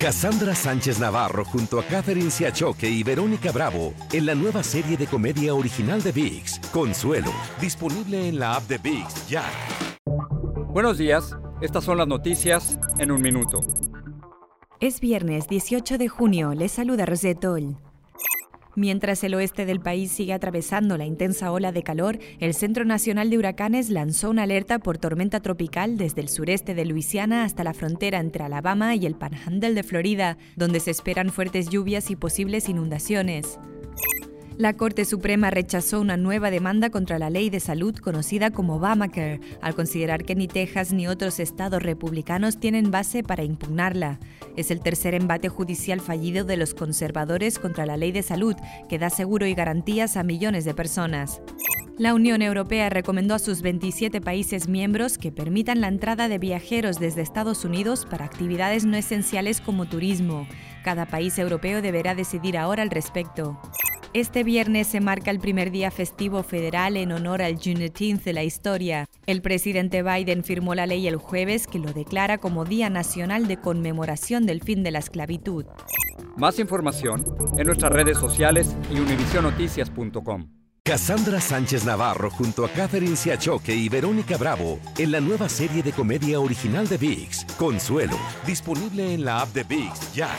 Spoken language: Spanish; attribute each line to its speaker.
Speaker 1: Cassandra Sánchez Navarro junto a Catherine Siachoque y Verónica Bravo en la nueva serie de comedia original de VIX, Consuelo, disponible en la app de VIX ya.
Speaker 2: Buenos días, estas son las noticias en un minuto.
Speaker 3: Es viernes 18 de junio, les saluda Rosetol. Mientras el oeste del país sigue atravesando la intensa ola de calor, el Centro Nacional de Huracanes lanzó una alerta por tormenta tropical desde el sureste de Luisiana hasta la frontera entre Alabama y el Panhandle de Florida, donde se esperan fuertes lluvias y posibles inundaciones. La Corte Suprema rechazó una nueva demanda contra la ley de salud conocida como Obamacare, al considerar que ni Texas ni otros estados republicanos tienen base para impugnarla. Es el tercer embate judicial fallido de los conservadores contra la ley de salud, que da seguro y garantías a millones de personas. La Unión Europea recomendó a sus 27 países miembros que permitan la entrada de viajeros desde Estados Unidos para actividades no esenciales como turismo. Cada país europeo deberá decidir ahora al respecto. Este viernes se marca el primer día festivo federal en honor al Juneteenth de la historia. El presidente Biden firmó la ley el jueves que lo declara como Día Nacional de Conmemoración del Fin de la Esclavitud.
Speaker 2: Más información en nuestras redes sociales y univisionoticias.com.
Speaker 1: Cassandra Sánchez Navarro junto a Catherine Siachoque y Verónica Bravo en la nueva serie de comedia original de VIX, Consuelo, disponible en la app de VIX ya.